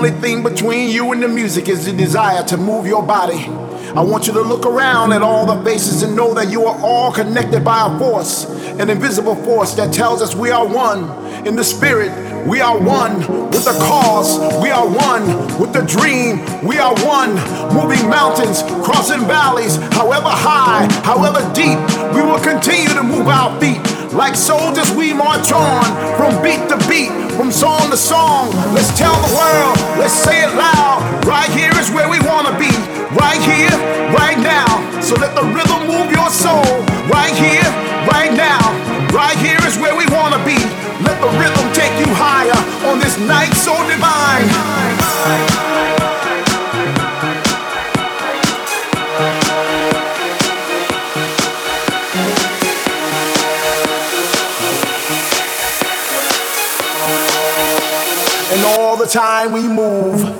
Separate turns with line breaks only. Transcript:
only thing between you and the music is the desire to move your body. I want you to look around at all the faces and know that you are all connected by a force, an invisible force that tells us we are one. In the spirit, we are one. With the cause, we are one. With the dream, we are one. Moving mountains, crossing valleys, however high, however deep, we will continue to move our feet. Like soldiers, we march on from beat to beat, from song to song. Let's tell the world, let's say it loud. Right here is where we wanna be. Right here, right now. So let the rhythm move your soul. Right here, right now. Right here is where we wanna be. Let the rhythm take you higher on this night so divine. Time we move.